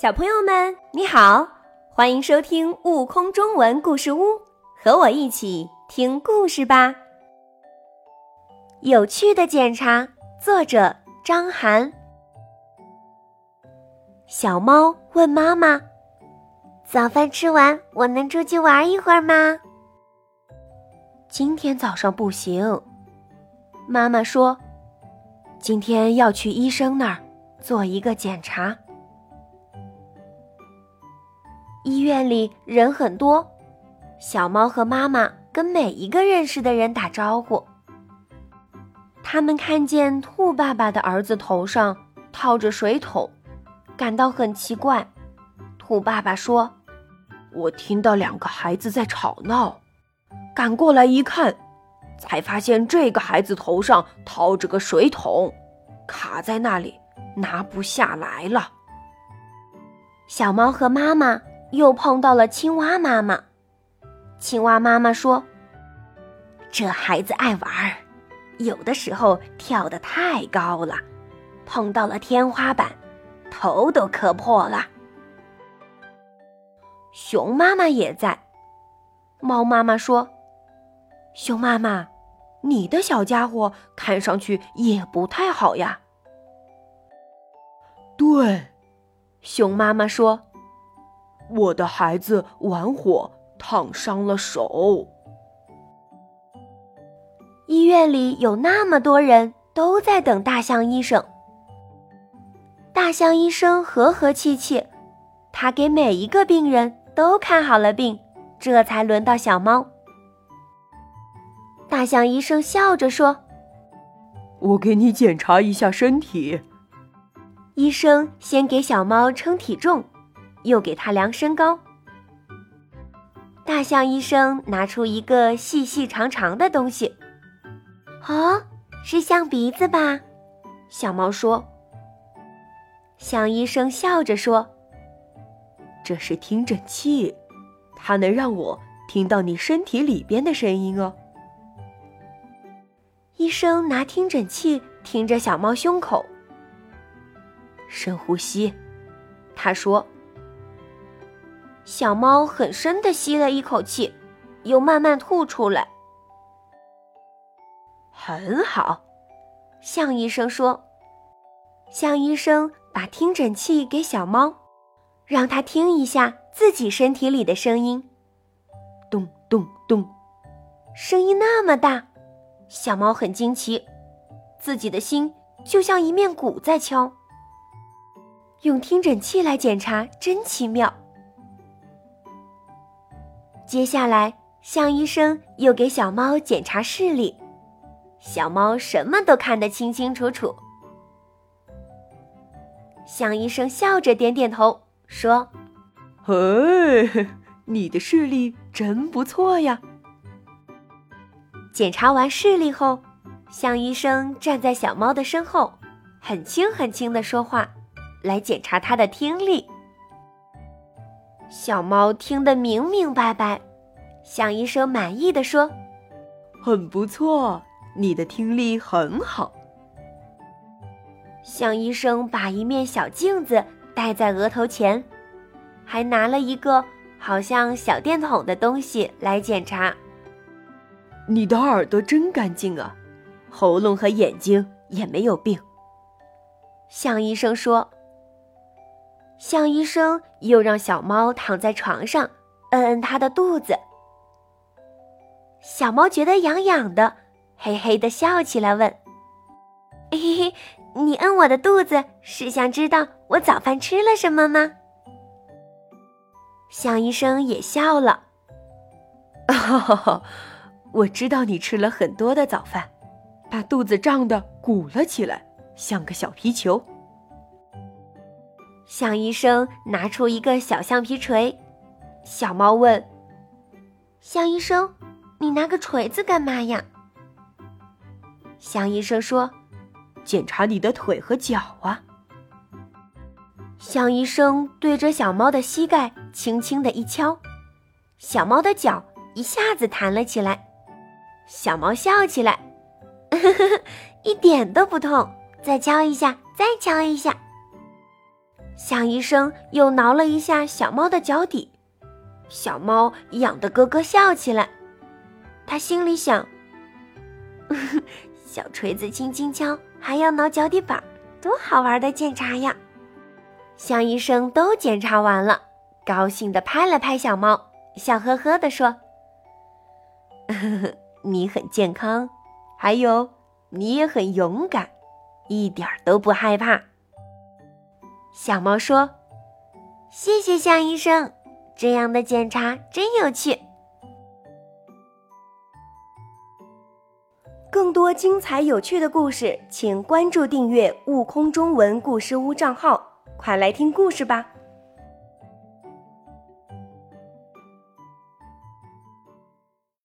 小朋友们，你好，欢迎收听《悟空中文故事屋》，和我一起听故事吧。有趣的检查，作者张涵。小猫问妈妈：“早饭吃完，我能出去玩一会儿吗？”今天早上不行，妈妈说：“今天要去医生那儿做一个检查。”医院里人很多，小猫和妈妈跟每一个认识的人打招呼。他们看见兔爸爸的儿子头上套着水桶，感到很奇怪。兔爸爸说：“我听到两个孩子在吵闹，赶过来一看，才发现这个孩子头上套着个水桶，卡在那里，拿不下来了。”小猫和妈妈。又碰到了青蛙妈妈。青蛙妈妈说：“这孩子爱玩儿，有的时候跳得太高了，碰到了天花板，头都磕破了。”熊妈妈也在。猫妈妈说：“熊妈妈，你的小家伙看上去也不太好呀。”对，熊妈妈说。我的孩子玩火烫伤了手。医院里有那么多人都在等大象医生。大象医生和和气气，他给每一个病人都看好了病，这才轮到小猫。大象医生笑着说：“我给你检查一下身体。”医生先给小猫称体重。又给他量身高。大象医生拿出一个细细长长的东西，哦，是象鼻子吧？小猫说。象医生笑着说：“这是听诊器，它能让我听到你身体里边的声音哦。”医生拿听诊器听着小猫胸口，深呼吸，他说。小猫很深的吸了一口气，又慢慢吐出来。很好，向医生说。向医生把听诊器给小猫，让它听一下自己身体里的声音。咚咚咚，声音那么大，小猫很惊奇，自己的心就像一面鼓在敲。用听诊器来检查，真奇妙。接下来，向医生又给小猫检查视力，小猫什么都看得清清楚楚。向医生笑着点点头，说：“嘿，你的视力真不错呀。”检查完视力后，向医生站在小猫的身后，很轻很轻的说话，来检查它的听力。小猫听得明明白白，向医生满意的说：“很不错，你的听力很好。”向医生把一面小镜子戴在额头前，还拿了一个好像小电筒的东西来检查。你的耳朵真干净啊，喉咙和眼睛也没有病。向医生说。向医生又让小猫躺在床上，摁摁它的肚子。小猫觉得痒痒的，嘿嘿的笑起来，问：“嘿嘿，你摁我的肚子是想知道我早饭吃了什么吗？”向医生也笑了：“哈哈哈，我知道你吃了很多的早饭，把肚子胀得鼓了起来，像个小皮球。”向医生拿出一个小橡皮锤，小猫问：“向医生，你拿个锤子干嘛呀？”向医生说：“检查你的腿和脚啊。”向医生对着小猫的膝盖轻轻的一敲，小猫的脚一下子弹了起来，小猫笑起来：“呵呵呵，一点都不痛，再敲一下，再敲一下。”向医生又挠了一下小猫的脚底，小猫痒得咯咯笑起来。他心里想：小锤子轻轻敲，还要挠脚底板，多好玩的检查呀！向医生都检查完了，高兴地拍了拍小猫，笑呵呵地说：“ 你很健康，还有你也很勇敢，一点都不害怕。”小猫说：“谢谢向医生，这样的检查真有趣。”更多精彩有趣的故事，请关注订阅“悟空中文故事屋”账号。快来听故事吧！